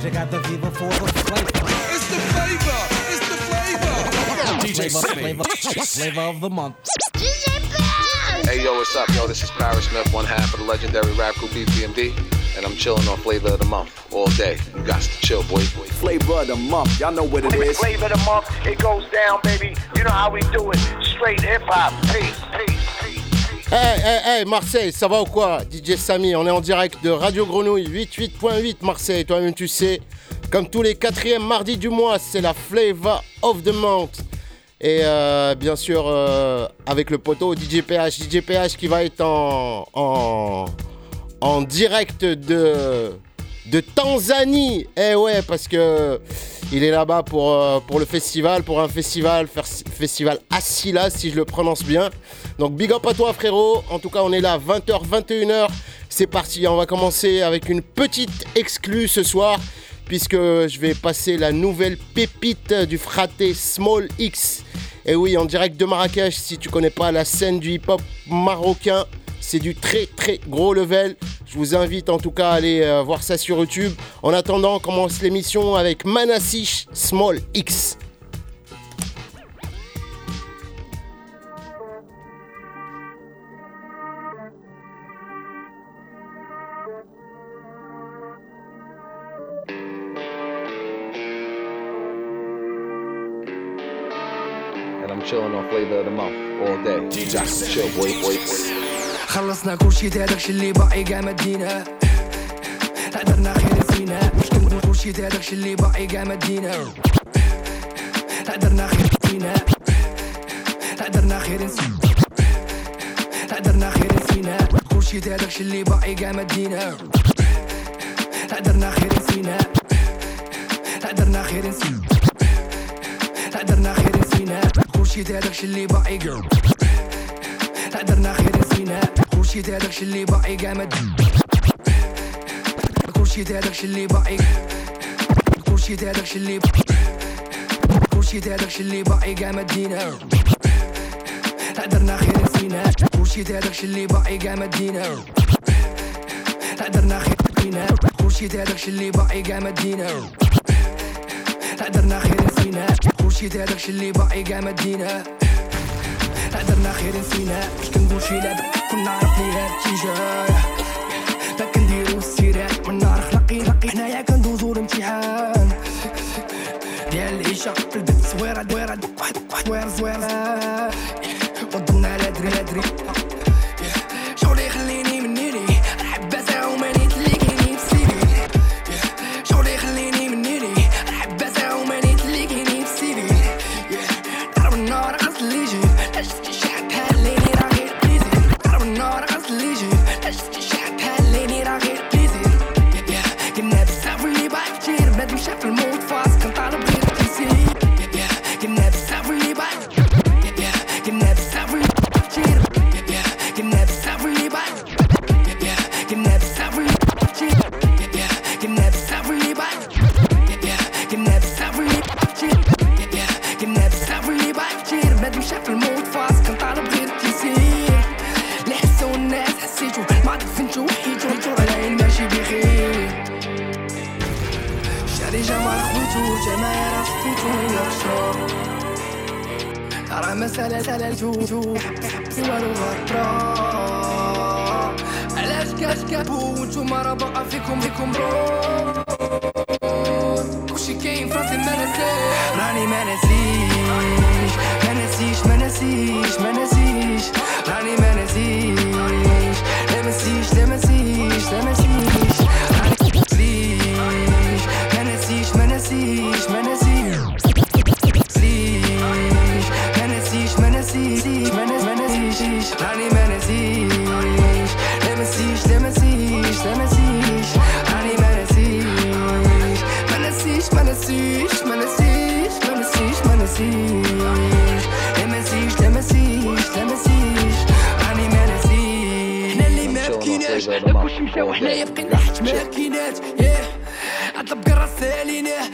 Cause you got the fever for the flavor. It's the flavor. It's the flavor. DJ flavor, flavor, flavor of the month. Hey yo, what's up, yo? This is Parrish Smith, one half of the legendary rap group EPMD, and I'm chilling on Flavor of the Month all day. You got to chill, boy. Flavor of the month, y'all know what it is. Flavor of the month, it goes down, baby. You know how we do it. Straight hip hop. Peace, peace, peace. Hey, hey, hey, Marseille, ça va ou quoi DJ Samy, on est en direct de Radio Grenouille 88.8 Marseille, toi-même tu sais. Comme tous les quatrièmes mardis du mois, c'est la Flavor of the Month. Et euh, bien sûr, euh, avec le poteau DJ PH, DJ PH qui va être en, en direct de, de Tanzanie. Eh ouais, parce que il est là-bas pour, euh, le festival, pour un festival, festival Asila, si je le prononce bien. Donc big up à toi frérot. En tout cas, on est là 20h, 21h. C'est parti, on va commencer avec une petite exclue ce soir puisque je vais passer la nouvelle pépite du fraté Small X. Et oui, en direct de Marrakech, si tu connais pas la scène du hip-hop marocain, c'est du très très gros level. Je vous invite en tout cas à aller euh, voir ça sur YouTube. En attendant, on commence l'émission avec Manassich Small X. chillin' on flavor of the month all day. DJ chill, boy, boy, boy. خلصنا كل شيء داكشي اللي باقي كاع ما دينا قدرنا خير فينا مش كنت كل شيء داكشي اللي باقي كاع ما دينا قدرنا خير فينا قدرنا خير فينا قدرنا خير فينا كل شيء داكشي اللي باقي كاع ما دينا قدرنا خير فينا قدرنا خير فينا قدرنا خير خشيت هذاك اللي باقي. قام قدرنا خير نسينا خشيت هذاك اللي باقي قام خشيت هذاك اللي باقي. خشيت هذاك اللي خشيت هذاك اللي باقي قام دينا قدرنا خير نسينا خشيت هذاك اللي باقي قام دينا قدرنا خير نسينا خشيت هذاك اللي باقي قام دينا قدرنا خير نسينا كلشي هذاك اللي باقي كاع ما دينا. درنا خير فينا مش كنقول شي لعبة كنا هاد الاتجاه لا كنديرو السيرات من نهار خلقي نقي حنايا كندوزو الامتحان. ديال العيشة في البيت زويرة دويرة واحد واحد زويرة زويرة يخشى راه مسألة علاش كاش كابو وانتوما راه باقا فيكم فيكم برو كلشي كاين فراسي ما نسيش راني ما نسيش ما نسيش ما نسيش ما نسيش راني ما نسيش وحنا يبقينا حتى ماكينات ياه عطلب قرا ساليناه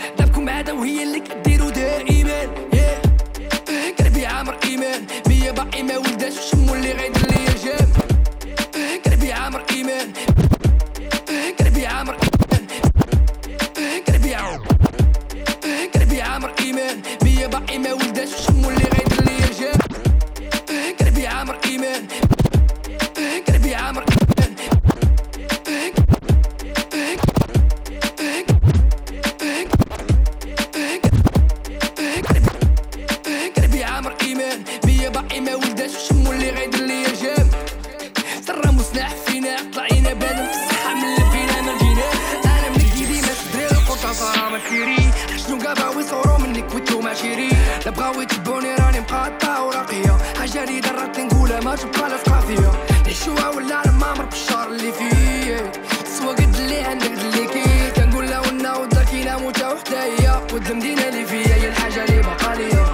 مالكيري شنو قابا ويصورو منك ويتلو ما شيري لبغاوي تبوني راني مقاطعة وراقية. حاجة لي درات نقولها ما تبقى لا ثقافية نعيشوها ولا المامر بالشهر اللي فيه. سوا قد اللي عندك اللي كي. كنقول لها وناود لكن موتة وحدة هي ود المدينة اللي فيا هي الحاجة اللي بقالية ليا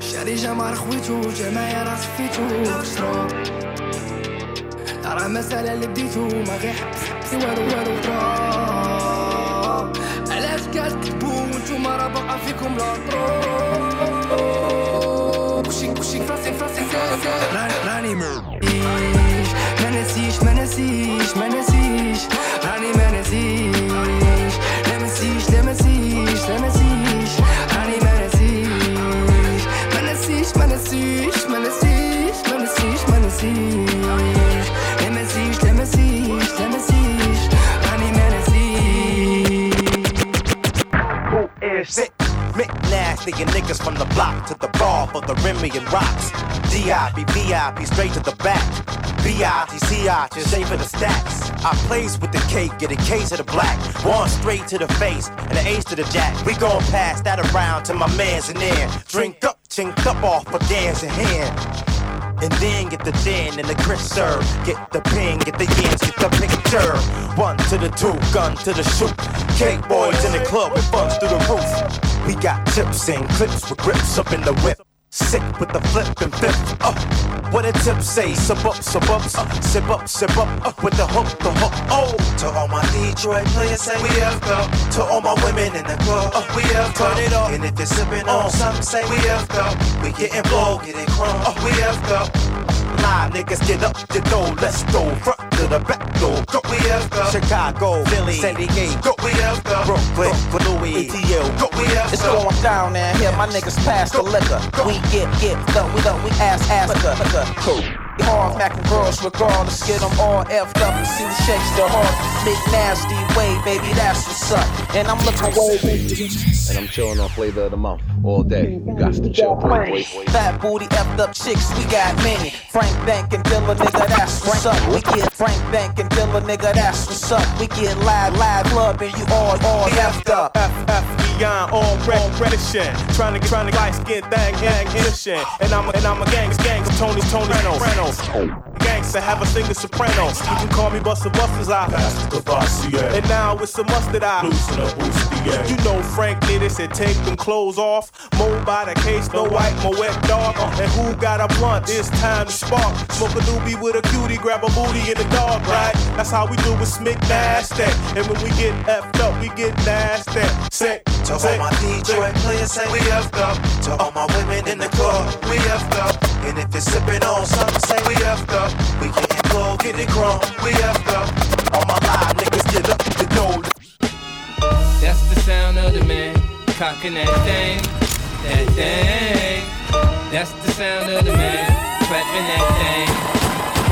شاري جمار خويتو جمايا راس فيتو راه مسألة اللي بديتو ما غير حبسي والو والو ترا علاش كتكتبو وانتوما راه باقا فيكم لا طرو كلشي كلشي فراسي فراسي راني ما نسيش ما نسيش ما نسيش. راني ما نسيش. Mick Nasty and niggas from the block to the bar for the Remy and rocks. DIB, VIP, straight to the back. B-I-T-C-I, just saving the stacks. I plays with the cake, get a case of the black. One straight to the face, and an ace to the jack. We gon' pass that around to my mans in there. Drink up, chink up off for dancing hand. And then get the gin and the crisp serve. Get the ping, get the yams, get the picture. One to the two, gun to the shoot. Cake boys in the club with funds through the roof. We got chips and clips with grips up in the whip. Sick with the flip and flip. Uh, what a tip say, sip up, sip up, uh, sip up, sip up, up with the hook, the hook. Oh, to all my Detroit players, say we have go. To all my women in the club, uh, we have turn it up. And if you're sipping on something, say we have go. We getting blow, getting crumb, uh, we have go. Live niggas get up the door, let's go front to the back door. Go, we go. Chicago, Philly, San Diego, go, we go. Brooklyn, Brooklyn, Louis, ATL, go, we have It's going down down here, my niggas pass the liquor. We get, get, up, we up, we ass, ass, liquor, liquor. Cool. Hard macking girls, regardless, get them all effed up and see who shakes the heart. Big nasty way, baby, that's what's up. And I'm looking way, And I'm chilling on flavor of the month all day. You got to chill, boy, boy. Fat booty effed up chicks, we got many. Frank n Dank and Dilla, nigga, that's what's up. We get Frank n Dank and Dilla, nigga, that's what's up. We get live, live club and you all, all effed up. FF beyond all red reddition. Trying to get trying to light skin thang gang innocent. And I'm a, and I'm a gang gang Tony Tony Reynolds. Gangsta have a thing singer soprano. You can call me Buster Busters I And now it's a mustard eye. You know Frank did it, said take them clothes off. Mold by the case, no white, no wet dog. And who got a blunt? It's time to spark. Smoke a doobie with a cutie, grab a booty in the dog, right? That's how we do with Smick Nasty. And when we get effed up, we get nasty. Sick, To all my Detroit players, say we have go. To all my women in the club, we have go. And if you're sipping on something, say we have go. We getting blow, getting crumb, we have go. All my live niggas get up the door. That's the sound of the man cocking that thing, that thing. That's the sound of the man clapping that thing,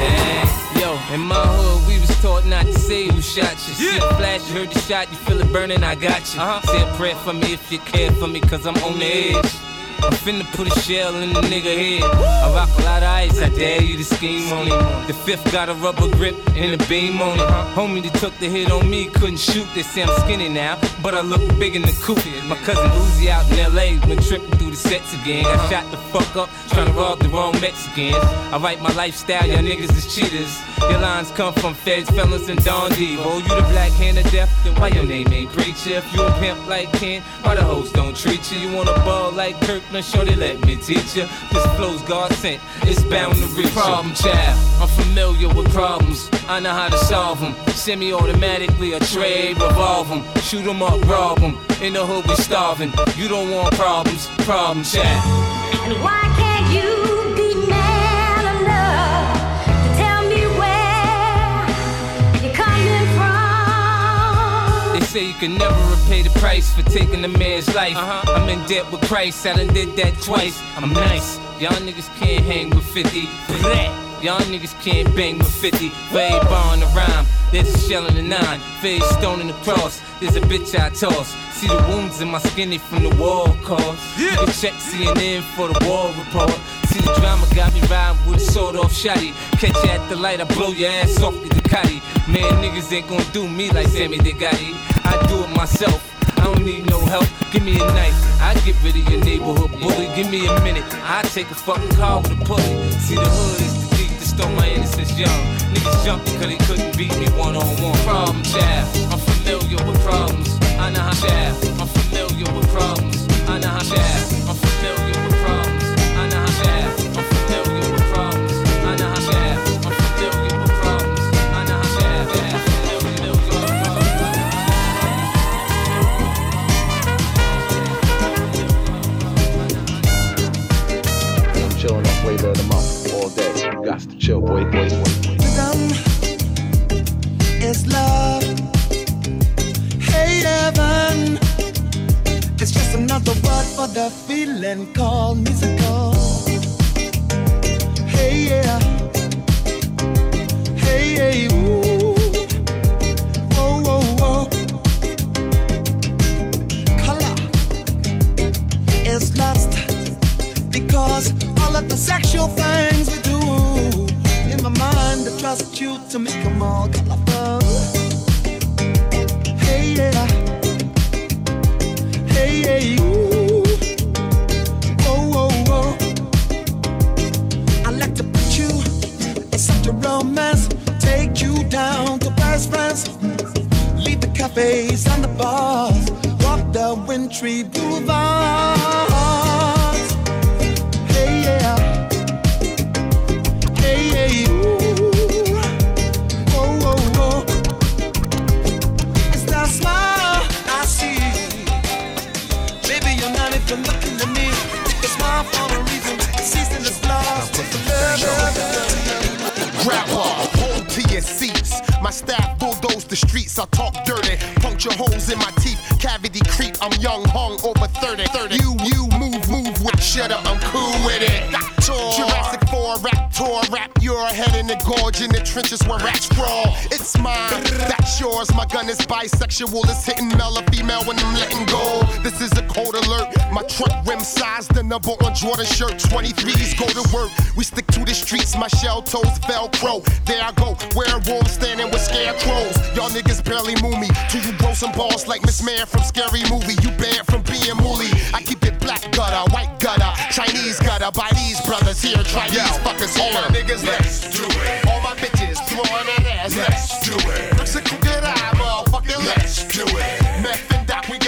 thing. Yo, in my hood, we was taught not to say who shot you. See the flash, you heard the shot, you feel it burning, I got you. Uh-huh. Say a prayer for me if you care for me, cause I'm on the edge. I'm finna put a shell in the nigga head. I rock a lot of ice, I dare you to scheme on it. The fifth got a rubber grip and a beam on it. Homie that took the hit on me couldn't shoot. They say I'm skinny now, but I look big in the coupe. My cousin Uzi out in LA been tripping through the sets again. Got shot the fuck up, trying to rob the wrong Mexicans. I write my lifestyle, y'all niggas is cheaters. Your lines come from feds, fellas, and Don Devo. Oh, you the black hand of death, then why your name ain't preacher? If you a pimp like Ken, why the hoes don't treat you? You want a ball like Kirk, now shorty let me teach you. This flow's God sent, it's bound to reach Problem child, I'm familiar with problems. I know how to solve them. Semi-automatically, a trade, revolve them. Shoot 'em up, rob 'em. In the hood, we starving. You don't want problems, problem child. Say you can never repay the price for taking a man's life. Uh-huh. I'm in debt with Christ, I done did that twice. I'm nice. Y'all niggas can't hang with 50. Blah. Y'all niggas can't bang with 50. Way bar on the rhyme. There's a shell in the nine. Face stone in the cross. There's a bitch I toss. See the wounds in my skinny from the wall cause. You can check CNN for the war report. See the drama got me riding with a sword off shotty. Catch you at the light, I blow your ass off with the Ducati. Man, niggas ain't gonna do me like Sammy Degotti. I do it myself. I don't need no help. Give me a knife, I get rid of your neighborhood bully. Give me a minute, I take a fucking car with a pussy. See the hood is the thief that stole my innocence young. Niggas jumped because they couldn't beat me one on one. Problem child, I'm familiar with problems. I know how child, I'm familiar with problems. I know how child, flavor of the month all day. You got to chill, boy, boy, boy. Rhythm is love. Hey, heaven. It's just another word for the feeling called musical. Sexual things we do in my mind, I trust you to make them all colorful. Hey, yeah. Hey, hey, ooh. Whoa, oh, oh. whoa, whoa. I like to put you in such a romance. Take you down to Paris, France. Leave the cafes and the bars. Walk the wintry boulevards. Grandpa, hold to your seats. My staff bulldoze the streets. I talk dirty, puncture holes in my teeth. Cavity creep. I'm young, hung over 30. 30. You, you move, move with. Shut up, head in the gorge in the trenches where rats crawl. It's mine, that's yours. My gun is bisexual. It's hitting male or female when I'm letting go. This is a code alert. My truck rim size, the number on Jordan shirt. 23s go to work. We stick to the streets. My shell toes Velcro. There I go, werewolves standing with scarecrows. Y'all niggas barely move me. Till you grow some balls like Miss Man from Scary Movie. You banned from being mooly. I keep it black gutter, white gutter, Chinese gutter. By these brothers here, try these fuckers here. All my niggas, do it. All my bitches, throwing that ass, let's do it. Mexican good eye, motherfucker, let's do it. Meth and Doc, we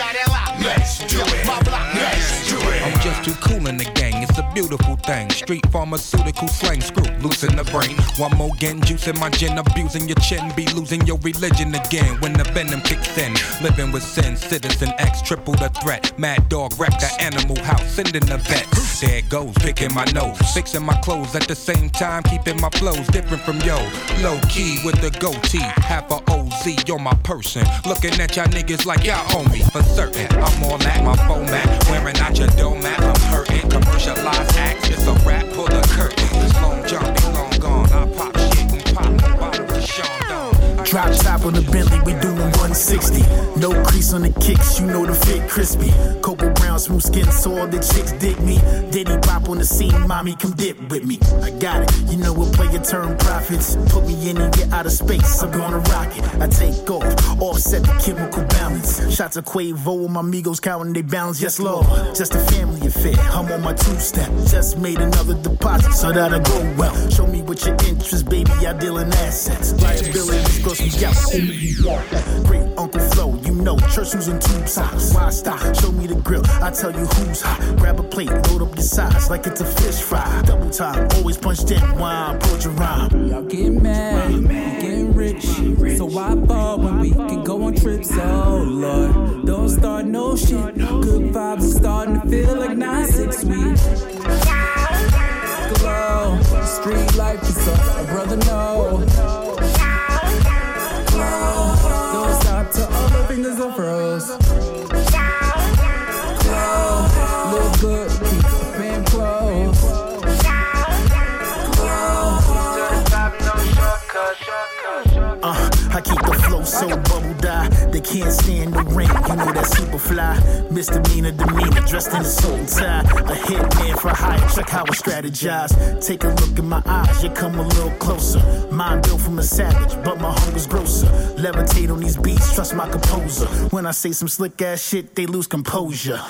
beautiful thing. Street pharmaceutical slang, screw loose in the brain. One more getting juice in my gin, abusing your chin, be losing your religion again when the venom kicks in. Living with sin, citizen X, triple the threat. Mad dog wreck the animal house, sending the vet. There goes, picking my nose, fixing my clothes at the same time, keeping my flows different from yo. Low key with the goatee, half a OZ, you're my person. Looking at y'all niggas like y'all owe me for certain. I'm all at my format, wearing out your doormat. I'm hurting, commercialized just a rap, pull the curtain. This long be long gone. I pop shit and pop the bottle of Sean Don. Drop top on the Bentley, we doing 160. No crease on the kicks, you know the fit crispy. Cocoa brown, smooth skin, so all the chicks dig me. Diddy pop on the scene, mommy, come dip with me. I got it, you know we'll play your turn profits. Put me in and get out of space, I'm gonna rock it. I take off, offset the chemical balance. Shots of Cuervo with my amigos counting they balance, yes lord. Just a family affair, I'm on my two step. Just made another deposit, so that'll go well. Show me what your interest, baby, I deal in assets. Liabilities, gross me out. Great Uncle Flo, you know, church shoes and tube socks. Why stop? Show me the grill, I tell you who's hot. Grab a plate, load up your sides like it's a fish fry. Double time, always punched in, wine, approach your rhyme. Y'all get mad, we getting rich. So why fall when we can go on trips? Oh Lord, don't start no shit. Good vibes are starting to feel like nine can't stand rain, you know that super fly. Misdemeanor demeanor, dressed in a suit and tie. A hitman for hire, check how I strategize. Take a look in my eyes, you come a little closer. Mind built from a savage, but my hunger's grosser. Levitate on these beats, trust my composer. When I say some slick ass shit, they lose composure.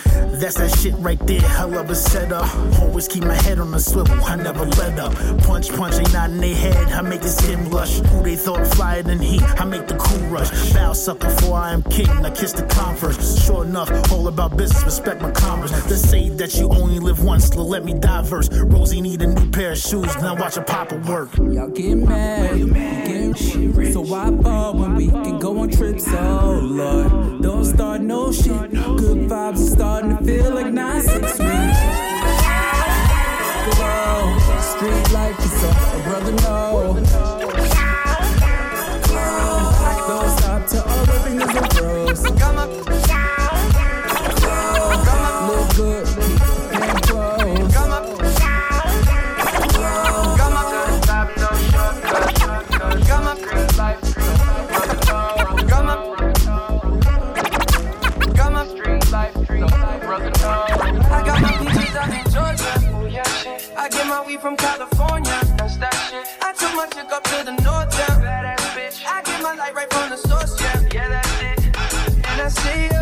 That's that shit right there, hell of a setup. Always keep my head on the swivel, I never let up. Punch, punch, ain't not in their head, I make his skin blush. Who they thought flyer than he, I make the cool rush. Bow sucker before I am king, I kiss the converse. Sure enough, all about business, respect my commerce. They say that you only live once, so let me diverse. Rosie need a new pair of shoes, now watch her papa work. Y'all get mad, you get shit. So why fall when we can go on trips? Oh Lord, don't start no shit. Good vibes are starting to feel like nine six weeks. Street life is up, a brother know. Fingers are froze. Glow, look good, keep them close. I got my peaches out in Georgia. I get my weed from California. That's that shit. I took my chick up to the north, yeah. Bitch. I get my light right from the source, yeah. Yeah, that's it. And I see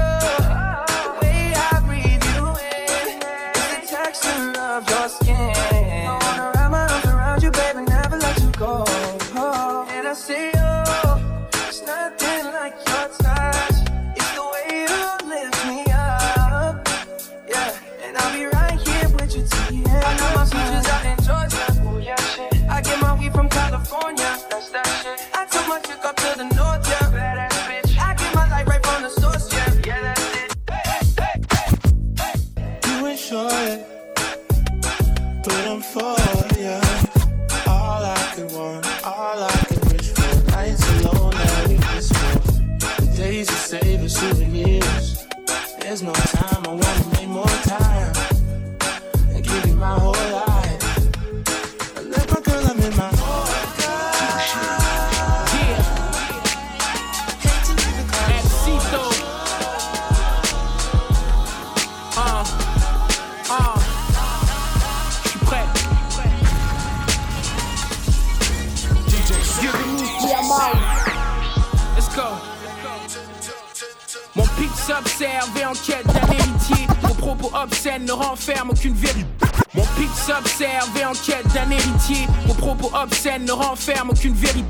Obscènes ne renferment aucune vérité. Mon pic s'observe et en quête d'un héritier. Vos propos obscènes ne renferment aucune vérité.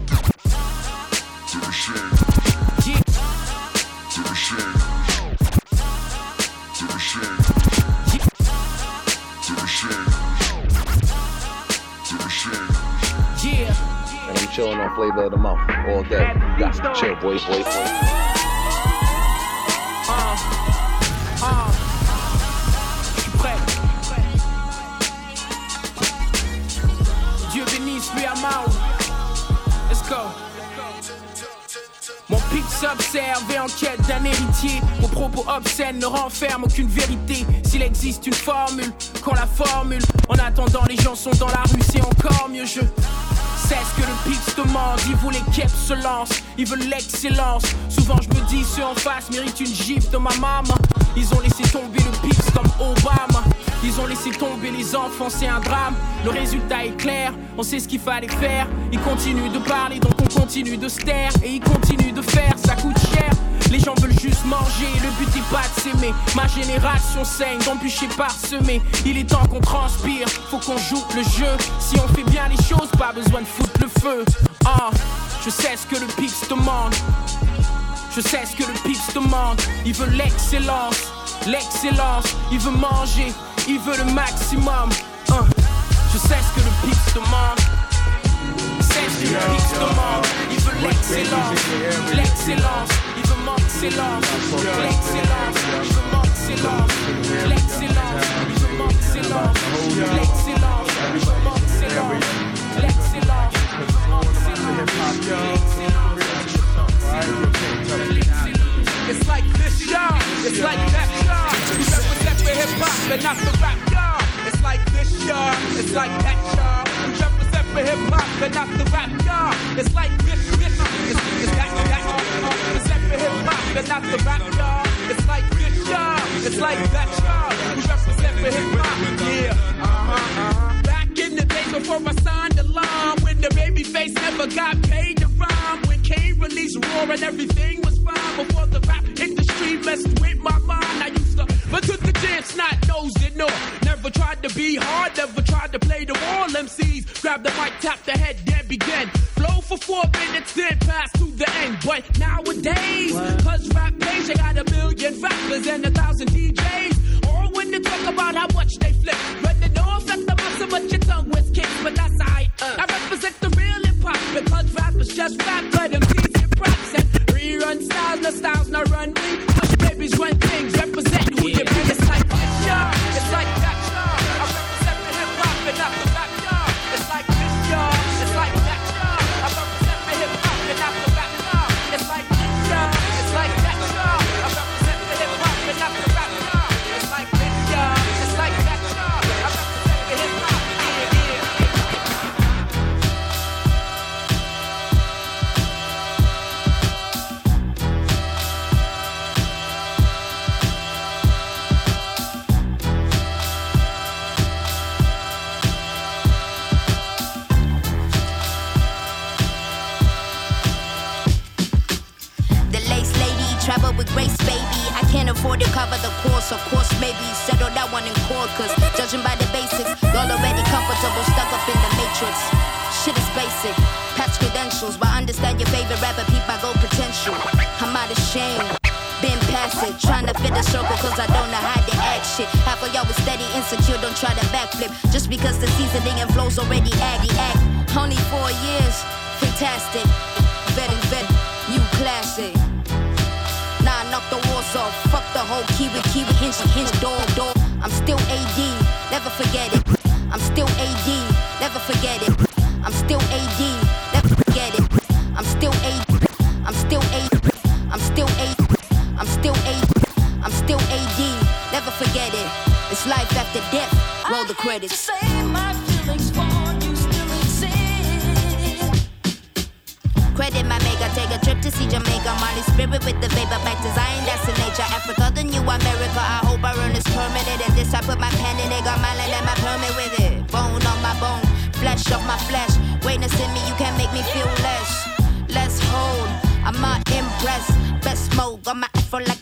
Yeah. And I'm chilling on flavor of the month all day. Got to chill, boy, boy, boy. Let's go. Mon pic s'observe et en quête d'un héritier. Vos propos obscènes ne renferment aucune vérité. S'il existe une formule, qu'on la formule. En attendant, les gens sont dans la rue, c'est encore mieux. Je sais ce que le Pix demande. Ils voulaient qu'Ep se lance, ils veulent l'excellence. Souvent, je me dis, ceux en face méritent une gifle de ma maman. Ils ont laissé tomber le Pix comme Obama. Ils ont laissé tomber les enfants, c'est un drame. Le résultat est clair, on sait ce qu'il fallait faire. Ils continuent de parler, donc on continue de se taire. Et ils continuent de faire, ça coûte cher. Les gens veulent juste manger, le but est pas de s'aimer. Ma génération saigne, d'embûcher parsemé. Il est temps qu'on transpire, faut qu'on joue le jeu. Si on fait bien les choses, pas besoin de foutre le feu. Ah, je sais ce que le Pix demande. Je sais ce que le Pix demande. Il veut l'excellence, l'excellence. Il veut manger, il veut le maximum. Hein. Je sais ce que le Pix demande. Sais ce que le Pix demande. Il veut l'excellence, l'excellence. Il veut m'excellence, l'excellence. Il veut m'excellence, l'excellence. Il veut m'excellence, l'excellence. Il veut m'excellence, l'excellence. It's like this, with hip hop but not the rap, y'all. It's like this, y'all. It's like that, y'all. We represent for hip hop but not the rap, y'all. It's like this, this, it's, it's that, that, y'all. Represent for hip hop but not the rap, y'all. It's like this, y'all. It's like that, y'all. We represent for hip hop, yeah. Uh-huh, uh-huh. Back in the days before I signed the line, when the baby face never got But nowadays, cause rap you got a million rappers and a thousand DJs. Or when they talk about how much they flip. But they if that's the muscle, but your tongue was kicked. But that's alright. Uh. I represent the real hip hop because rappers just rap, but MCs hip raps and rerun styles, no styles, no run fit a circle cause I don't know how to act shit. Half of y'all was steady, insecure, don't try to backflip. Just because the seasoning and flow's already aggy act. Only four years, fantastic. Very, very new classic. Nah, knock the walls off. Fuck the whole kiwi kiwi hinge hinge door door. I'm still AD, never forget it. I'm still AD, never forget it. I'm still AD, It's life after death. Roll the credits. Credit my maker, take a trip to see Jamaica. Molly spirit with the vapor back to Zion, that's the nature. Africa, the new America. I hope I earn this permanent. And this I put my pen in it, got my land and my permit with it. Bone on my bone, flesh of my flesh. Greatness in me, you can't make me feel less. Let's hold, I'm not impressed. Best smoke, got my afro like.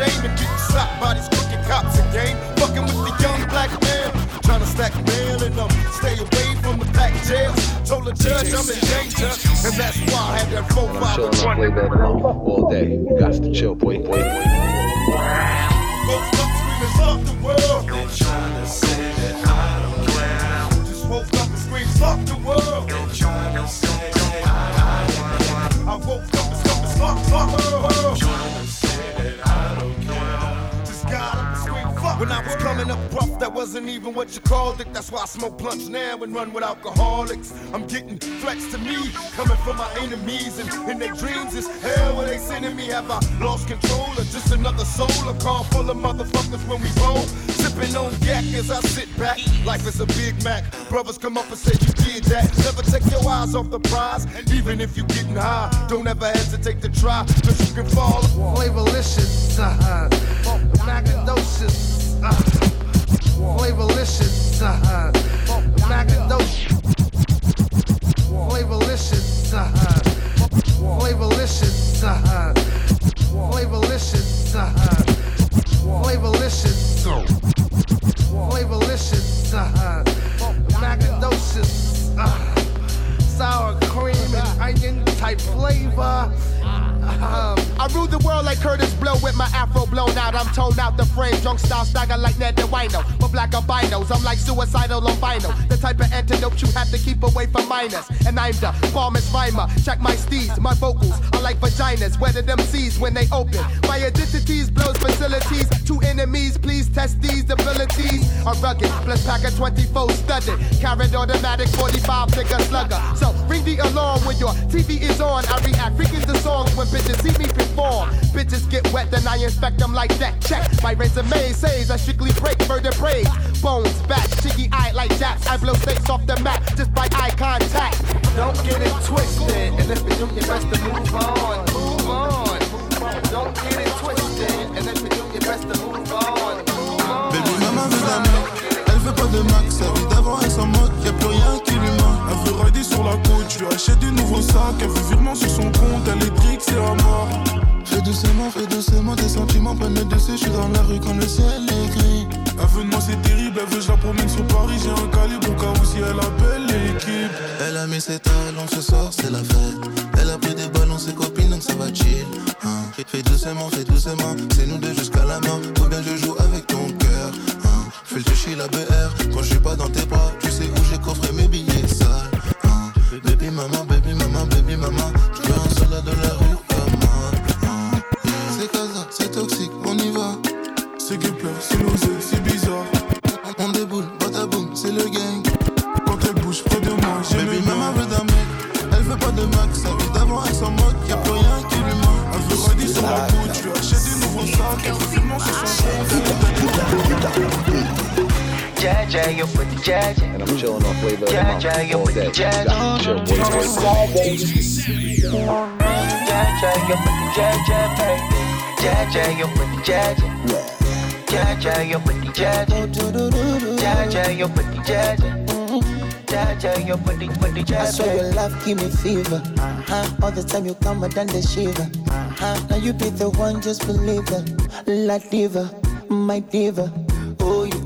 Shame, and getting slapped by these crooked cops again. Fucking with the young black man, trying to stack mail and um, stay away from the black jails. Told the judge I'm in danger, and that's why I had that I'm profile chilling on flavor of the all day. You got to chill, boy, boy, boy. Folks up screaming, fuck the world. They're trying to say that I don't care. Just woke up and screamed, fuck the world. They're trying to say that I, I woke up and screamed, fuck, fuck the that wasn't even what you called it. That's why I smoke blunts now and run with alcoholics. I'm getting threats to me, coming from my enemies. And in their dreams is hell where they sending me. Have I lost control or just another soul? A car full of motherfuckers when we roll. Sipping on yak as I sit back. Life is a Big Mac. Brothers come up and say you did that. Never take your eyes off the prize. Even if you getting high, don't ever hesitate to try. Cause you can fall. Flavorlicious, uh, Magadocious, uh, Flavorlicious, uh, Magadocious, Flavorlicious, uh, Flavorlicious, Flavorlicious, Flavorlicious, Flavorlicious, sour cream and onion type flavor. Um, I rule the world like Kurtis Blow with my afro blown out. I'm toned out the frame, drunk style stagger like Ned the Wino. But black albinos, I'm like suicidal albino. The type of antidote you have to keep away from minors. And I'm the farmer's rhymer. Check my steeds, my vocals are like vaginas. Weather them seas when they open. My identities blows facilities. Two enemies, please test these abilities. Are rugged, plus pack a 24 studded. Carried automatic 45 figure slugger. So ring the alarm when your TV is on. I react freaking the songs when bitches see me perform. Bitches get wet, then I inspect them like that. Check my resume says I strictly break vertebrae. Bones, back, cheeky eye like jacks. I blow snakes off the map just by eye contact. Don't get it twisted, and if you do your best to move on, move on. Don't get it twisted, and if you do your best to move on, move on. Baby maman veut elle veut pas de max, sa vie d'avant elle s'en moque, y'a plus rien je lui achète du nouveau sac, elle veut virement sur son compte, elle est trick, c'est à mort. Fais doucement, fais doucement, tes sentiments prennent le dessus, je suis dans la rue quand le ciel est gris. Elle veut de moi c'est terrible, elle veut je la promène sur Paris, j'ai un calibre au cas où si elle appelle l'équipe. Elle a mis ses talons, ce soir c'est la fête. Elle a pris des ballons, ses copines donc ça va chill. Hein. Fais, fais doucement, fais doucement, c'est nous deux jusqu'à la mort. Ou bien je joue avec ton cœur. Hein. Fais le toucher la BR, quand je suis pas dans tes bras, Jaja, you the jaja. And I'm chilling on flavor of the month all day. chill, the baby. The the the I swear your love give me fever. Uh-huh. All the time you come, I done the shiver. Uh-huh. Now you be the one, just believe it. La diva, my diva.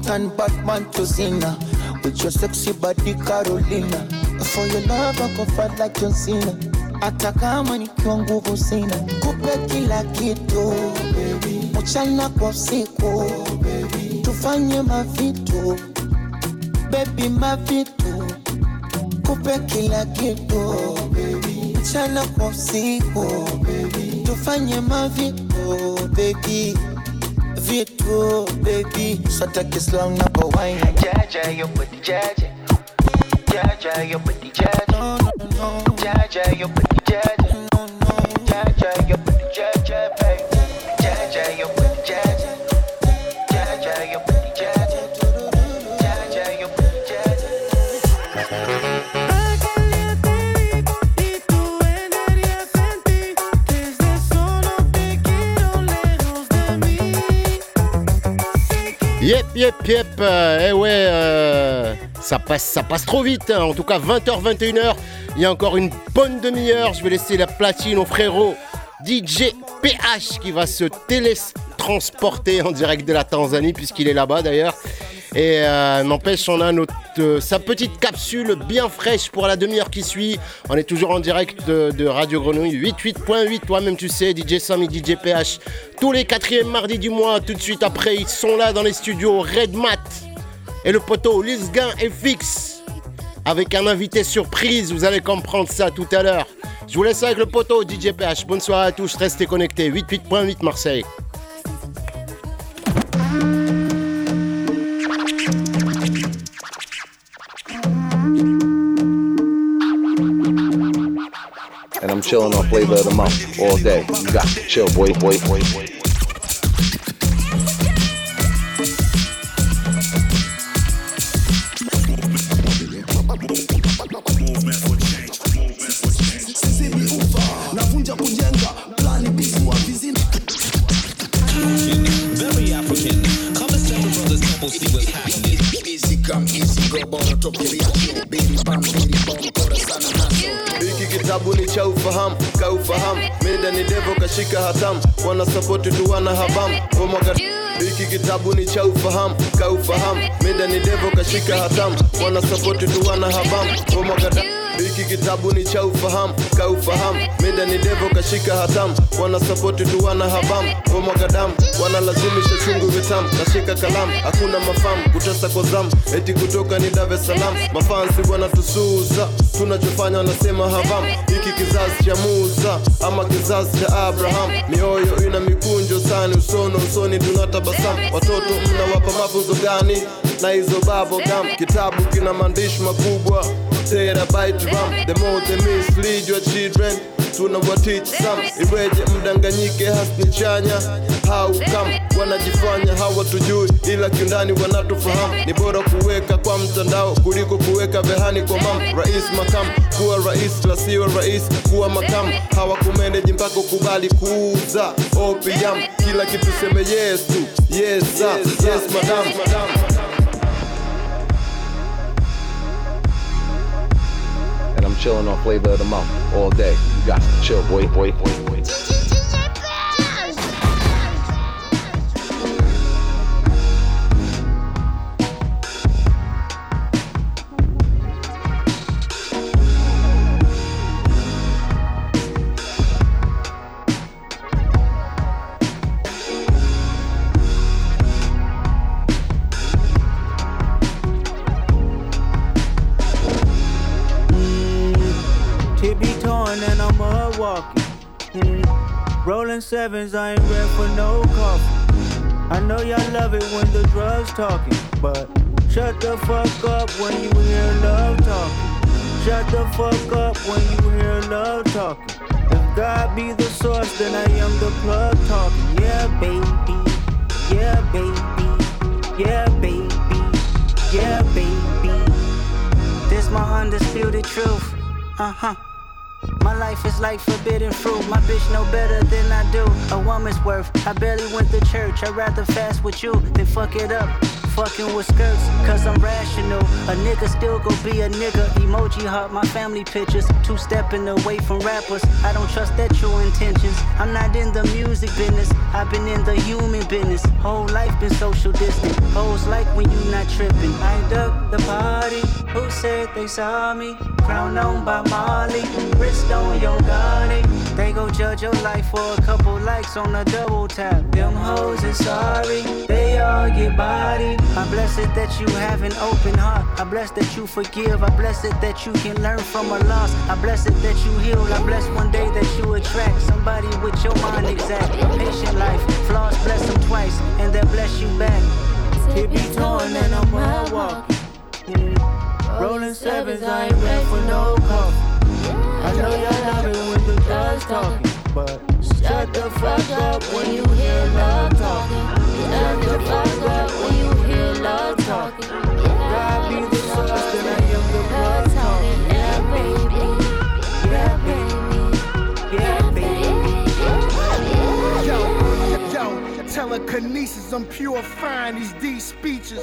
Oh, turn Batman to Cena. With your sexy body, Carolina. For your love, I go fight like John Cena. Hata kama nikiwa nguvu sina, kupe kila kitu mchana kwa usiku, tufanye mavitu baby, mavitu kupe kila kitu mchana kwa usiku, tufanye mavitu baby, vitu baby, sota kislang na kwa wine Jaja, you put the jaja. Jaja, you put the jaja. Jaja, you put the jaja. Jaja, you put the jaja, baby. Jaja, you put Yep, euh, eh ouais, euh, ça passe, ça passe trop vite. hein. En tout cas, 20h, 21h. Il y a encore une bonne demi-heure. Je vais laisser la platine au frérot DJ PH qui va se télétransporter en direct de la Tanzanie puisqu'il est là-bas d'ailleurs. Et euh, n'empêche, on a notre, euh, sa petite capsule bien fraîche pour la demi-heure qui suit. On est toujours en direct de, Radio Grenouille 88.8. Toi-même, tu sais, DJ Sam et DJ PH. Tous les quatrièmes mardis du mois, tout de suite après, ils sont là dans les studios Red Mat et le poteau Lisguin FX. Avec un invité surprise, vous allez comprendre ça tout à l'heure. Je vous laisse avec le poteau DJ PH. Bonne à tous, restez connectés. 88.8 Marseille. Chilling on flavor of the month all day. You got chill, boy, boy, boy, boy. Come easy hiki kitabu ni cha ufahamu ka ufahamu. Mida ni devo kashika hatamu. Wana sapoti tu wana habamu. Omwaga- hiki kitabu ni cha ufahamu ka ufahamu. Mida ni devo kashika hatamu. Wana sapoti tu wana habamu. Omwaga- hiki kitabu ni cha ufahamu kaufahamu mida ni devo kashika hatamu. Wanasapoti tu wana habamu. Wamwaga damu wanalazimisha chungu vitamu. Kashika kalamu. Hakuna mafamu kutesa kwa zamu. Eti kutoka ni Dar es Salaam. Mafansi wanatusuza. Tunachofanya wanasema havam hiki kizazi cha Musa ama kizazi cha Abraham. Mioyo ina mikunjo sani usono usoni tunatabasamu. Watoto mnawapa mafunzo gani? Na hizo babo gam. Kitabu kina maandishi makubwa terabyte ram the more they mislead your children tunawateach sam iweje mdanganyike hasni chanya. How come? Wanajifanya hawatujui ila kiundani wanatufahamu. Ni bora kuweka kwa mtandao kuliko kuweka vehani kwa mam. Rais makam kuwa rais lasiwa rais kuwa makam. Hawakumeneji mpaka ukubali kuuza opium. Kila kitu seme yes yes, yes sir, yes madam, madam. Chilling on flavor of the month all day. You got to chill, boy, boy, boy, boy. Walking. Mm. Rolling sevens, I ain't ready for no coffee. I know y'all love it when the drugs talking, but shut the fuck up when you hear love talking. Shut the fuck up when you hear love talking. If God be the source, then I am the plug talking. Yeah, baby. Yeah, baby. Yeah, baby. Yeah, baby. This my undisputed truth. Uh huh. My life is like forbidden fruit. My bitch know better than I do. A woman's worth. I barely went to church. I'd rather fast with you than fuck it up. Fucking with skirts, cause I'm rational. A nigga still go be a nigga. Emoji heart, my family pictures. Two stepping away from rappers. I don't trust their true intentions. I'm not in the music business. I've been in the human business. Whole life been social distant. Hoes like when you not tripping. I duck the party. Who said they saw me? Crown on by Molly. Wrist on your body. They go judge your life for a couple likes on a double tap. Them hoes is sorry. They all get body. I bless it that you have an open heart. I bless that you forgive. I bless it that you can learn from a loss. I bless it that you heal. I bless one day that you attract somebody with your mind exact. Patient life. Flaws bless them twice and they'll bless you back. It be torn and I'm walking. Rolling sevens, I ain't ready for no coffee. I know y'all love it when the drugs talking, but shut the fuck up when you hear love talking. Shut the fuck up when you hear love talking. God be the source, then I am the blood talking. Yeah, baby. Yeah, baby. Yeah, telekinesis, I'm purifying these deep speeches.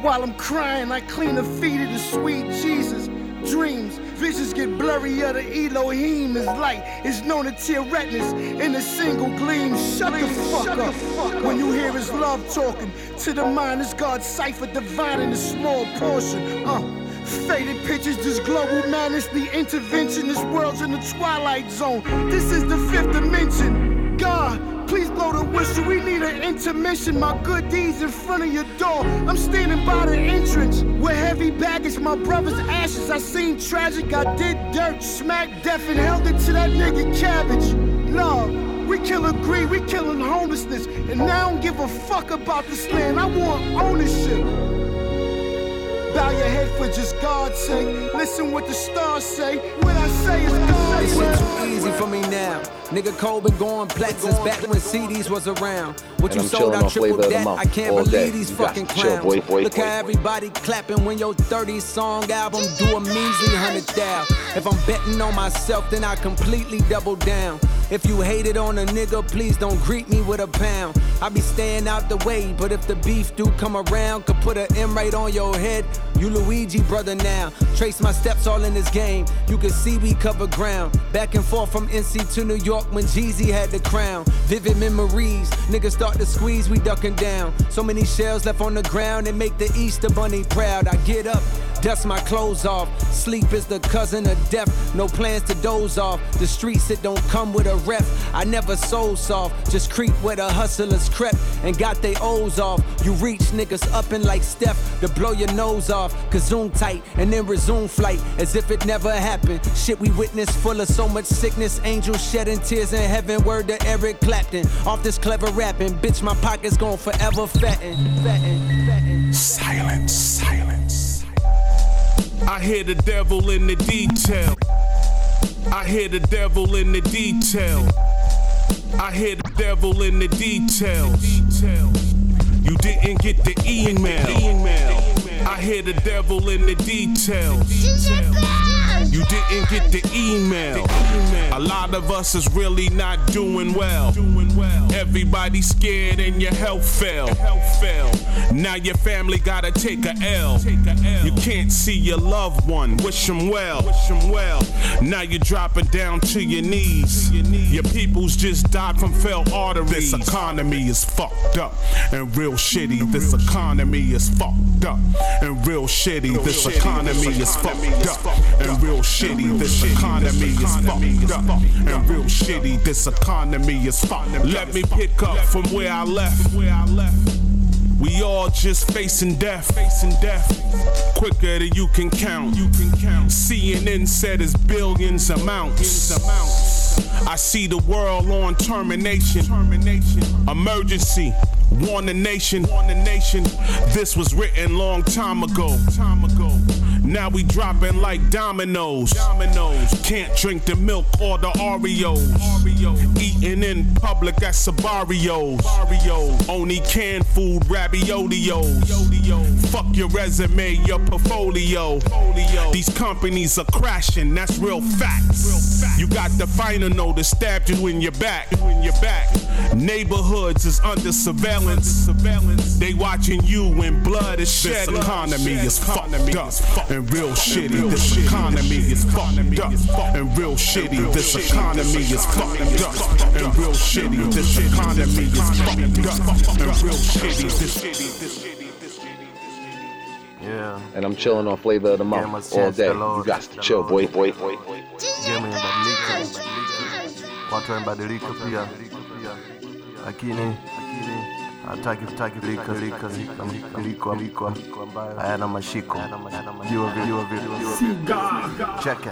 While I'm crying, I clean the feet of the sweet Jesus. Dreams, visions get blurrier. The Elohim is light. It's known to tear retinas in a single gleam. Shut the fuck up when you hear his love talking. To the mind, it's God's cipher divine in a small portion. Uh. Faded pictures, this global madness, the intervention. This world's in the twilight zone. This is the fifth dimension. God, please blow the whistle. We need an intermission. My good deeds in front of your door. I'm standing by the entrance with heavy baggage. My brother's ashes. I seen tragic. I did dirt, smacked death, and held it to that nigga cabbage. Love. We killing greed, we killing homelessness, and now I don't give a fuck about this land. I want ownership. Bow your head for just God's sake. Listen what the stars say. What I say is God's This shit too easy for me now. Nigga Cole been going plat since back when CDs was around. What And you I'm sold, I on Flavor tripled of the that. Month I can't believe day. these You fucking clowns. boy, boy, Look boy. how everybody clapping when your 30 song album do a measly hundred down. If I'm betting on myself, then I completely double down. If you hated on a nigga, please don't greet me with a pound. I be staying out the way, but if the beef do come around, could put an M right on your head. You Luigi brother now. Trace my steps all in this game. You can see we cover ground. Back and forth from NC to New York when Jeezy had the crown. Vivid memories. Niggas start to squeeze, we ducking down. So many shells left on the ground and make the Easter bunny proud. I get up, dust my clothes off. Sleep is the cousin of death, no plans to doze off. The streets it don't come with a rep. I never sold soft, just creep where the hustlers crept and got they O's off. You reach niggas up and like Steph to blow your nose off. Kazoom tight and then resume flight as if it never happened. Shit we witnessed full of so much sickness. Angels shedding tears in heaven. Word to Eric Clapton. Off this clever rapping, bitch, my pockets gon' forever fatten. fatten, fatten. Silence, silence. I hear the devil in the detail. I hear the devil in the detail. I hear the devil in the details. You didn't get the email. I hear the devil in the details. You didn't get the email. A lot of us is really not doing well. Everybody scared and your health fell. Now your family gotta take a L. You can't see your loved one. Wish them well. Now you're dropping down to your knees. Your peoples just died from fell arteries. This economy is fucked up and real shitty. This economy is fucked up and real shitty. This economy is fucked up and real shitty. This economy is fucked up and real shitty. This economy is fucked. Let me pick up from where I left. We all just facing death, facing death. Quicker than you can count. You can count. CNN said it's billions amounts. I see the world on termination. Termination. Emergency. Warn the nation. Warn the nation. This was written long time ago. Time ago. Now we dropping like dominoes. Dominoes. Can't drink the milk or the Oreos. Oreos. Eating in public at Sabarios. Barrios. Only canned food raviolios. Fuck your resume, your portfolio. Folio. These companies are crashing, that's real facts. Real facts. You got the final notice stabbed you in your back. In your back. Neighborhoods is under surveillance. surveillance They watching you when blood is shed. This economy is fucked up and real shitty. This economy is fucked up and real shitty. This economy is fucked up and real shitty. This economy is fucked up and real shitty. This Yeah. And I'm chilling on flavor of the month all day. You got to chill, boy, boy, boy. Game imebadilika, watu wamebadilika pia, lakini hataki kutaki lika hataki liko ambayo hayana mashiko. Jua viliwa viliwa cheke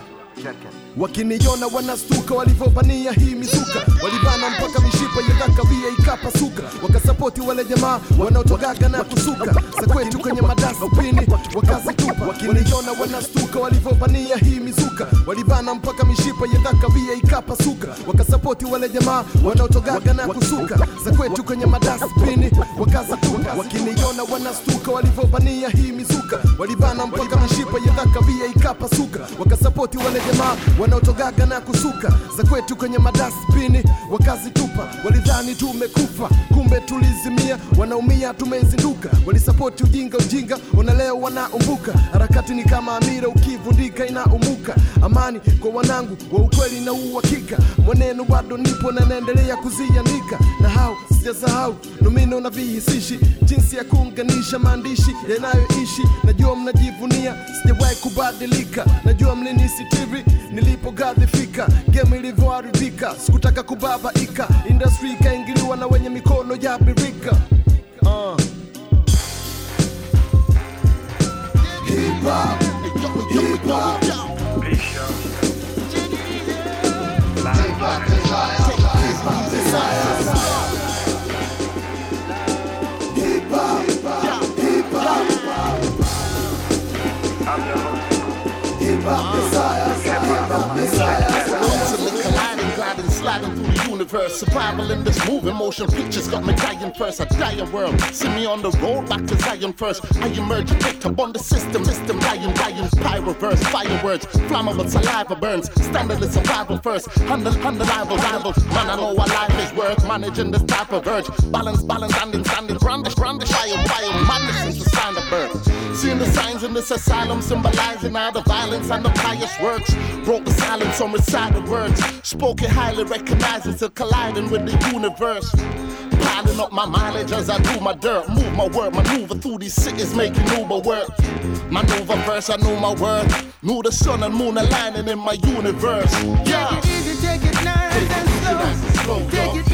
wakiniona wanastuka walivyopania hii mizuka walibana mpaka mishipa ya dhakawia ikapasuka wakasapoti wale jamaa wanaotogaga na kusuka. Za kwetu kwenye madasbini wakazitupa wakiniona wanastuka walivyopania hii mizuka walibana mpaka mishipa ya dhakawia ikapasuka wakasapoti wale jamaa wanaotogaga na kusuka. Za kwetu kwenye madasbini wakazitupa wakiniona wanastuka walivyopania hii mizuka walibana mpaka mishipa ya dhakawia ikapasuka wakasapoti wale jamaa wanaotogaga na kusuka za kwetu kwenye madaspini, wakazitupa. Walidhani tumekufa kumbe tulizimia. Wanaumia tumezinduka. Walisapoti ujinga ujinga ona leo wanaumbuka. Harakati ni kama amira ukivundika inaumuka. Amani kwa wanangu wa ukweli na uhakika. Mwenenu bado nipo na naendelea kuziandika na hao sijasahau. Nomino na vihisishi jinsi ya kuunganisha maandishi yanayoishi. Najua mnajivunia sijawahi kubadilika. Najua mlinisitiri nilipogadhifika game ilivyoharibika sikutaka kubabaika. Industry ikaingiliwa na wenye mikono ya birika uh. Hip hop, Survival in this moving motion pictures got me dying first. I die a world. See me on the road back to Zion first. I emerge picked up on the system. System dying, dying. Pyroverse, fireworks. Flammable saliva burns. Standard is survival first. Handle, undeniable rival. Man, I know what life is worth. Managing this type of urge. Balance, balance, standing, standing. Brandish, brandish, fire, fire. Madness is the sign of birth. Seeing the signs in this asylum symbolizing all the violence and the pious works. Broke the silence on recited words. Spoken highly recognized until colliding with the universe. Piling up my mileage as I do my dirt. Move my word, maneuver through these cities, making Uber work. Maneuver verse, I knew my word. Knew the sun and moon aligning in my universe. Yeah. Take it easy, take it nice and slow. Take it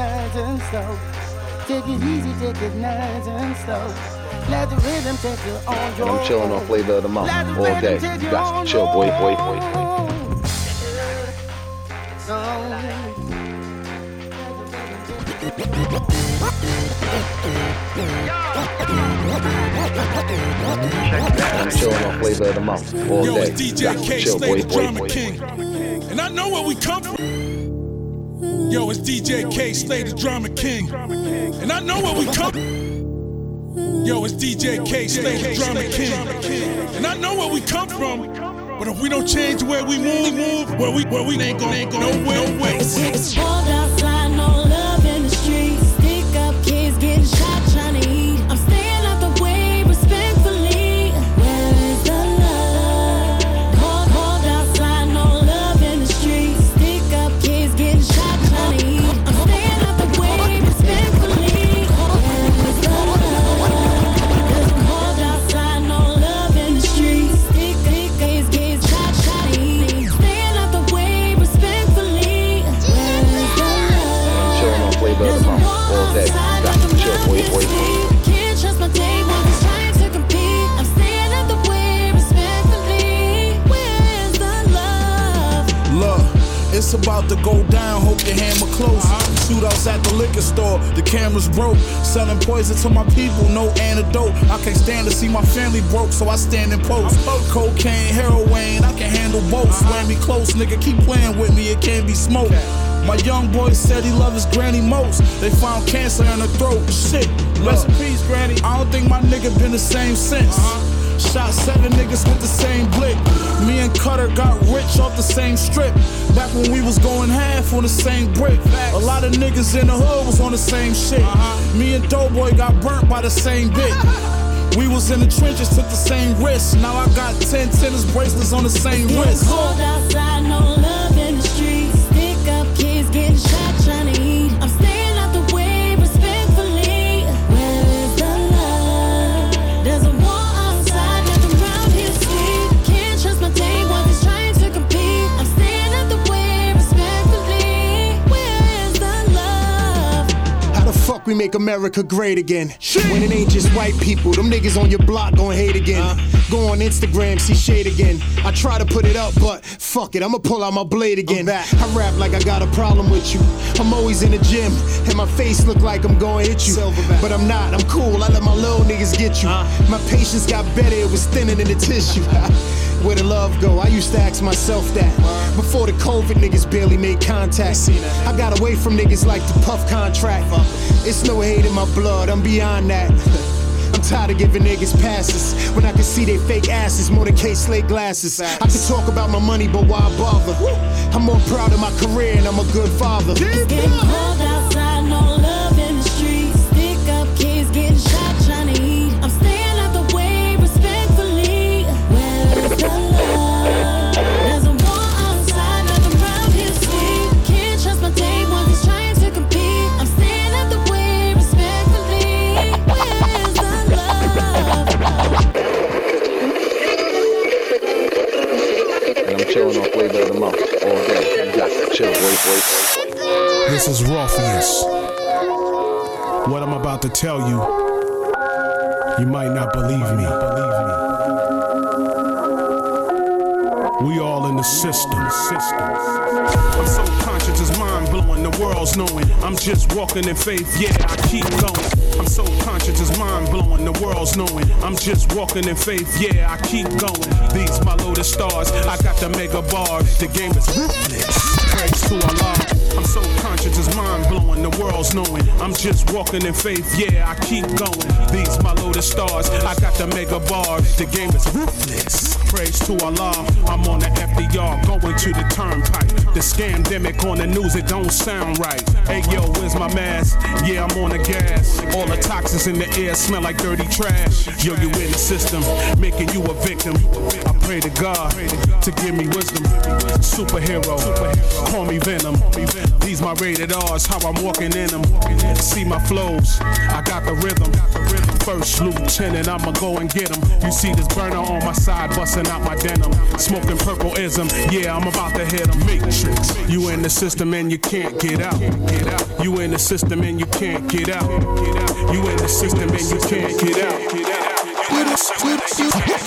it easy, take it nice and slow. Take it easy, take it nice and slow. Let the rhythm take you on your I'm chilling on flavor of the month all day. You got to chill, boy, boy, boy, boy. I'm chilling on flavor of the month all Yo, day. it's You DJ Kay, chill, Slay boy, the boy, Drama boy. King. And I know where we come from. Yo, it's DJ Kay, Slay the Drama King. And I know where we come Yo, it's DJ Kay, Slay the Drama King. And I know where we come from. But if we don't change where we move, move, where we where we ain't gonna ain't gonna nowhere, it's about to go down. Hope your hammer close. Shootouts at the liquor store. The cameras broke. Selling poison to my people. No antidote. I can't stand to see my family broke, so I stand in post. Cocaine, heroin. I can handle both. Swear me close, nigga. Keep playing with me. It can't be smoked. My young boy said he loved his granny most. They found cancer in her throat. Shit. Rest in peace, granny. I don't think my nigga been the same since. Uh-huh. Shot seven niggas with the same blick. Me and Cutter got rich off the same strip. Back when we was going half on the same brick. A lot of niggas in the hood was on the same shit. Uh-huh. Me and Doughboy got burnt by the same bit. We was in the trenches, took the same risk. Now I got 10 tennis bracelets on the same It's wrist. cold outside, no love in the streets. Stick up kids getting shot we make America great again? Shit. When it ain't just white people, them niggas on your block gon' hate again. Go on Instagram, see shade again. I try to put it up, but fuck it, I'ma pull out my blade again. I rap like I got a problem with you. I'm always in the gym, and my face look like I'm gonna hit you. But I'm not, I'm cool, I let my little niggas get you. My patience got better, it was thinner than the tissue. Where the love go? I used to ask myself that. Before the COVID, niggas barely made contact. I got away from niggas like the puff contract. It's no hate in my blood, I'm beyond that. I'm tired of giving niggas passes when I can see they fake asses more than K Slate glasses. I can talk about my money, but why bother? I'm more proud of my career and I'm a good father. Flavor of the month all day. You got to chill, boy, boy, boy. This is Morpheus. What I'm about to tell you, you might not believe me. Believe me. We all in the system. I'm so The world's knowing I'm just walking in faith. Yeah, I keep going. I'm so conscious, it's mind blowing. The world's knowing I'm just walking in faith. Yeah, I keep going. These my loaded stars. I got the mega bars. The game is ruthless. Praise to Allah. I'm so conscious, it's mind blowing. The world's knowing I'm just walking in faith. Yeah, I keep going. These my loaded stars. I got the mega bars. The game is ruthless. Praise to Allah. I'm on the FDR, going to the turnpike. The scandemic on the news, it don't sound right. Hey yo, where's my mask? Yeah, I'm on the gas. All the toxins in the air smell like dirty trash. Yo, you in the system, making you a victim. I pray to God to give me wisdom. Superhero, call me Venom. These my rated R's, how I'm walking in them. See my flows, I got the rhythm. First lieutenant, I'ma go and get him. You see this burner on my side, busting out my denim. Smoking purple ism, yeah, I'm about to hit a matrix. You in the system and you can't get out. You in the system and you can't get out. You in the system and you can't get out.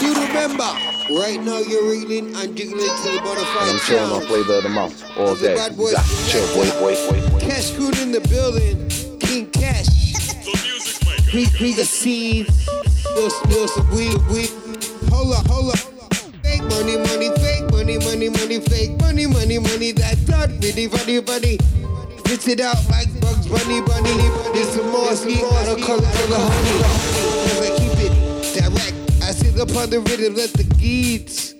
You remember, right now you're reading and jiggling to the butterfly I'm chilling on flavor of the month all day. Bad boy. Chill, boy, boy, boy, boy. Cash food in the building, King Cash. The music maker. He, he the seed. Spill, spill some weed, weed. Hold up, hold up. Fake money, money, fake money, money, money, fake money, money, money. That not really funny, funny. Spits it out like Bugs Bunny, bunny. There's some more ski, I don't call it for the honey. Cause I keep it direct. I sit up on the rhythm, let the geeds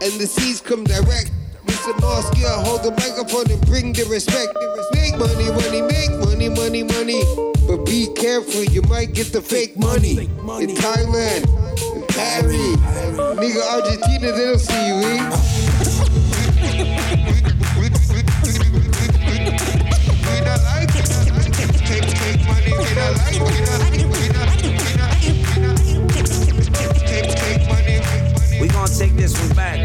and the seeds come direct. Mr. Mosky, I hold the microphone and bring the respect. Make money, money, make money, money, money. But be careful, you might get the fake money. In Thailand, in Paris, nigga, Argentina, they don't see you, eh? We gon' take this one back.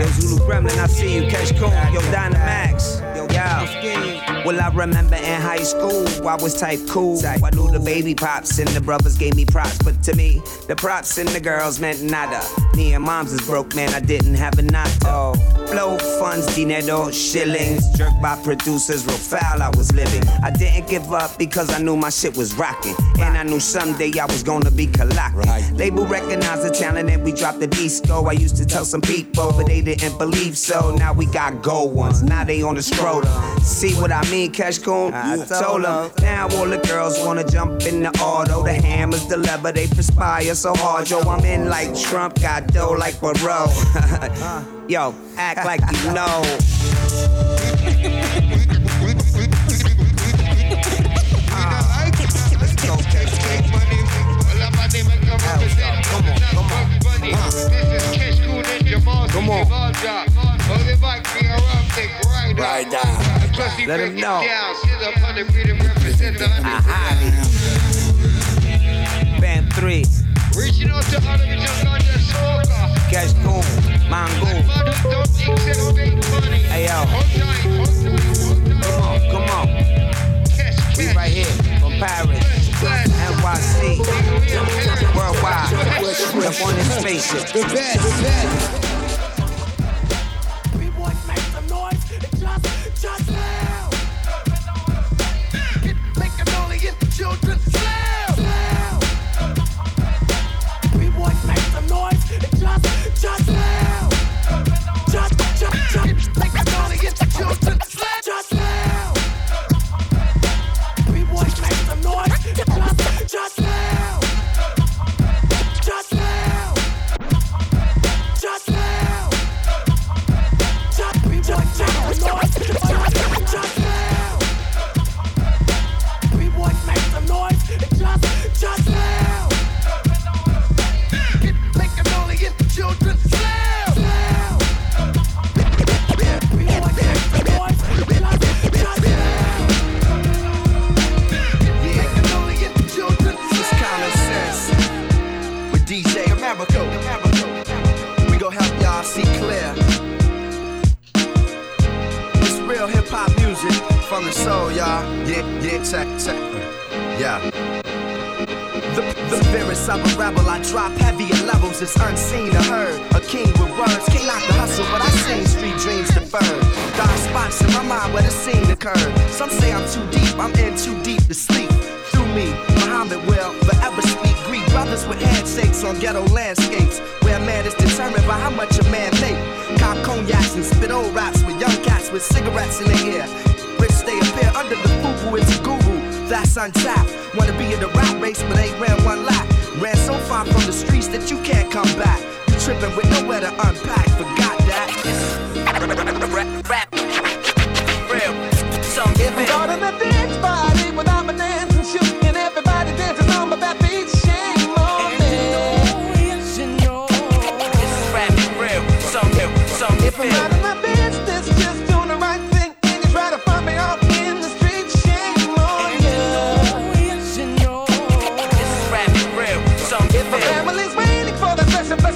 Yo, Zulu Gremlin, I see you. Catch Coon. Yo, Dynamax. Yo, yo. Well, I remember in high school, I was type cool. I knew the baby pops and the brothers gave me props. But to me, the props and the girls meant nada. Me and moms is broke, man, I didn't have a notto. Flow funds, dinero, shillings. Jerked by producers, real foul, I was living. I didn't give up because I knew my shit was rocking. And I knew someday I was gonna be collecting. Label recognized the talent and we dropped the disco. I used to tell some people, but they didn't believe so. Now we got gold ones, now they on the scrotum. See what I mean, Cash Coon? I told them. Now all the girls wanna jump in the auto. The hammers, the lever, they perspire so hard. Yo, I'm in like Trump, got dough like Barrow. Yo, act like you know. Come on. Right down. Let him know. Band 3. Reaching out to all of you just on soca. Cash Coon. Mongoon. Hey yo. Come on, come on. We right here from Paris, NYC, worldwide. Up on this spaceship. The best.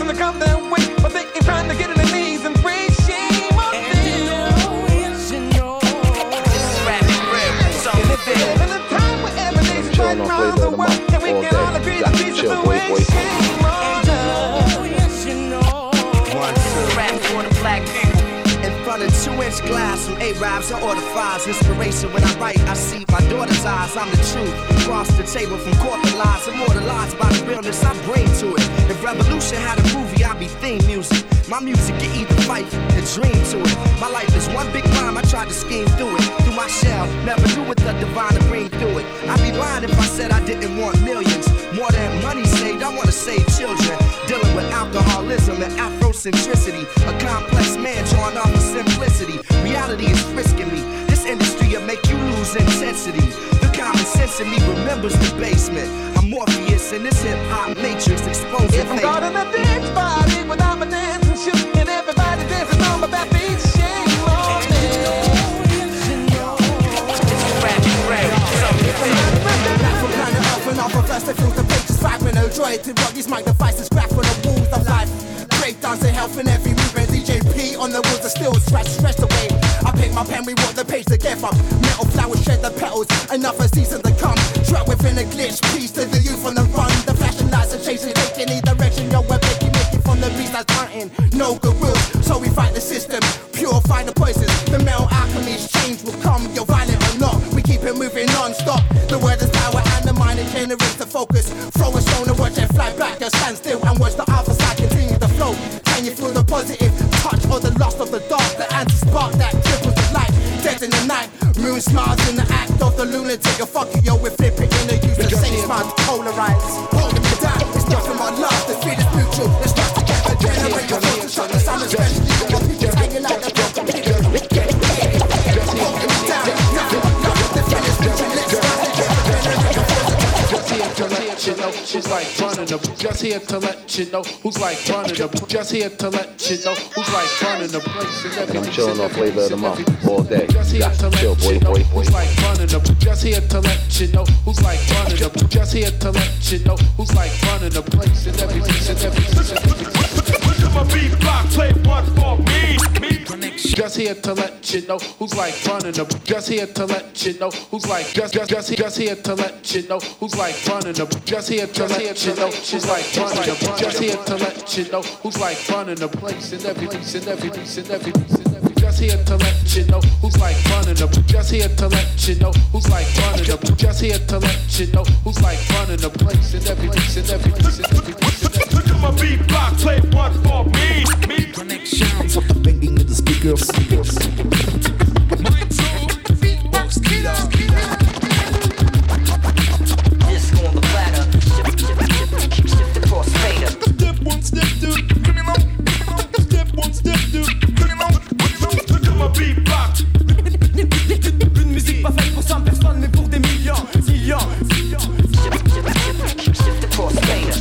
To come their way, inch glass, some A-Rabs and order fives. Inspiration when I write, I see my daughter's eyes. I'm the truth. Cross the table from corporate lies, immortalized by the realness I bring to it. If Revolution had a movie, I'd be theme music. My music get either fight and dream to it. My life is one big crime, I tried to scheme through it. Through my shell, never knew what the divine to bring through it. I'd be lying if I said I didn't want millions. More than money saved, I wanna save children. Dealing with alcoholism and Afrocentricity. A complex man drawn off of simplicity. Reality is frisking me. This industry will make you lose intensity. The common sense in me remembers the basement. I'm Morpheus in this hip hop matrix exposing If I'm caught in a dance party without my dancing rock these mic devices crack from the walls of life. Breakdowns and health in every movement. DJ P on the wheels of still Scratch, stretch away. I pick my pen, we walk the page to get together. Metal flowers shed the petals Another season to come. Trapped within a glitch Peace to the youth on the run. The flashing lights are chasing Taking any direction. Yo, we're making making from the beast that's hunting. No good goodwill So we fight the system. Purify the poisons. The metal alchemy's change will come. You're violent or not We keep it moving non-stop. The word is power and the mind it generates the focus night. Moon smiles in the act of the lunatic. You're fucking yo, we flip it in the use the same smile to polarize Holding me down, it's nothing but love. The feed is mutual, let's you know who's like running the. Just here to let you know who's like running the. Just here to let you know who's like running the place and And I'm chilling on flavor of the month all day. Just here to to chill, let boy, you know boy, boy. who's like running the. Just here to let you know who's like running the. Just here to let you know who's like running the place and everything and everything. Look at my beat block, play one for me. Just here to let you know who's like running the. Just here to let you know who's like just just just just here to let you know who's like running the. Just here to let you know who's like running the. Just here to let you know who's like running the place and every piece and every piece and every piece and every. Just here to let you know who's like running the. Just here to let you know who's like running the. Just here to let you know who's like running the place and every piece and every piece and every piece. and every- Look at my beat block, play one for me. Me connection. From the banging of the speakers. Disco on the platter. Shift, shift, shift, shift the crossfader. Step one, step two, bring it. Step one, step two, bring it. Look at my beat block. Une musique pas faite pour 100 personnes mais millions, millions, millions. Shift the crossfader.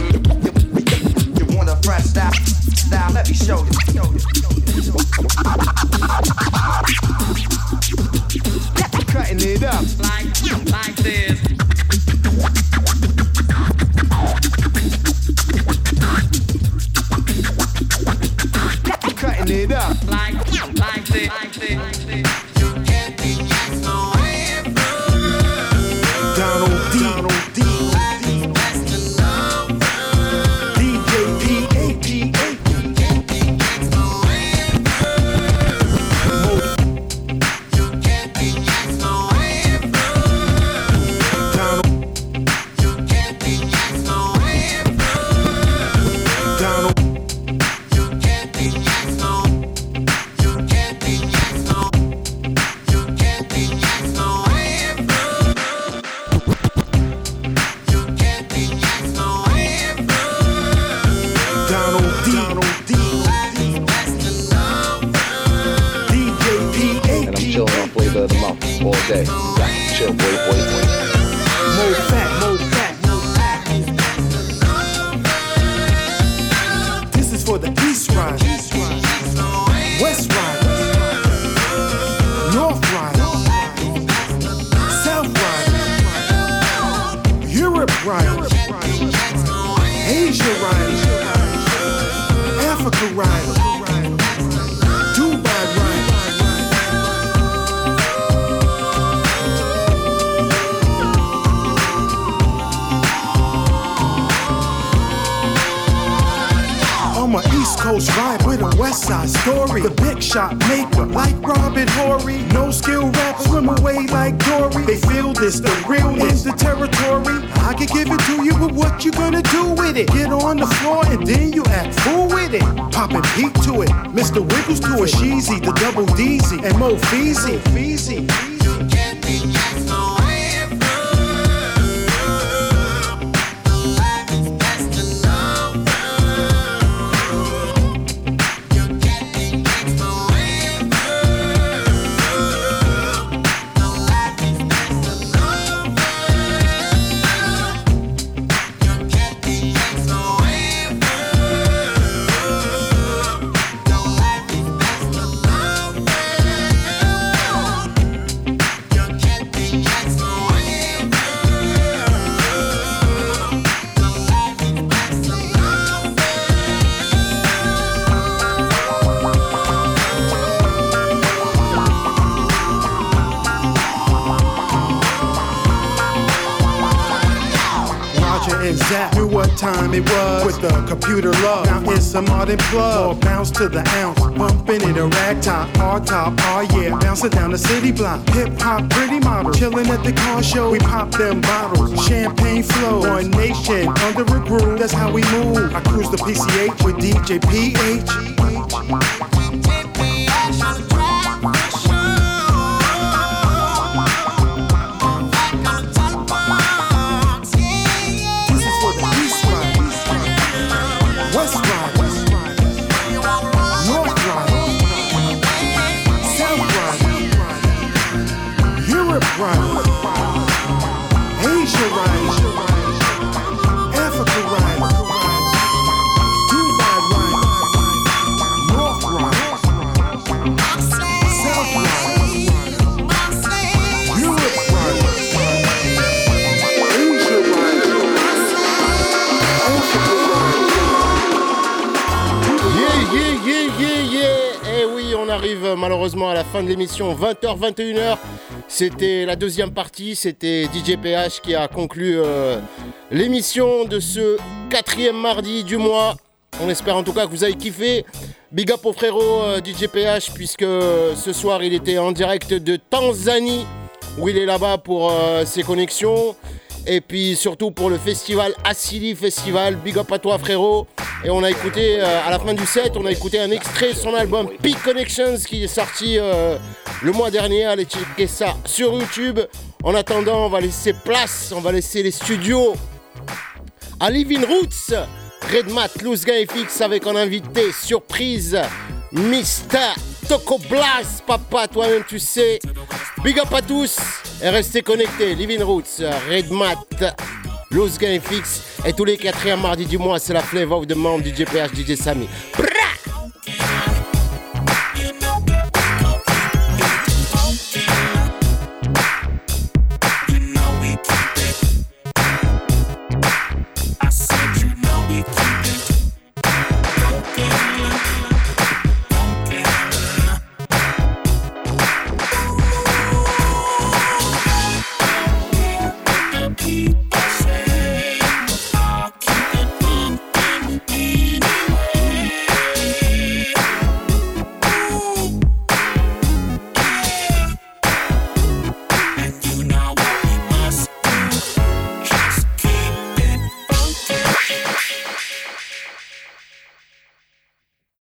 You want a fresh style? Style, let me show you. it up like, like this. Double DZ, and Mo Feezy. Feezy. Roger time it was with the computer love. Now it's a modern plug. Bounce to the ounce, bumping in a rag top, hard top, oh yeah, bouncing down the city block. Hip hop, pretty model, chilling at the car show. We pop them bottles, champagne flow. One nation under a groove, that's how we move. I cruise the PCH with DJ PH. Arrive malheureusement à la fin de l'émission. 20h, 21h. C'était la deuxième partie. C'était DJ PH qui a conclu euh, l'émission de ce quatrième mardi du mois. On espère en tout cas que vous avez kiffé. Big up au frérot euh, DJ PH, puisque euh, ce soir il était en direct de Tanzanie, où il est là-bas pour euh, ses connexions. Et puis surtout pour le festival Assili Festival. Big up à toi frérot. Et on a écouté, euh, à la fin du set, on a écouté un extrait de son album Peak Connections qui est sorti euh, le mois dernier. Allez checker ça sur YouTube. En attendant, on va laisser place, on va laisser les studios à Living Roots. Redmat, Loose Guy FX avec un invité surprise, Mr. Toco Blast. Papa, toi-même, tu sais. Big up à tous et restez connectés. Living Roots, Redmat, Loose Guy FX. Et tous les quatrièmes mardis du mois, c'est la flavor of the month, DJ PH, DJ Samy.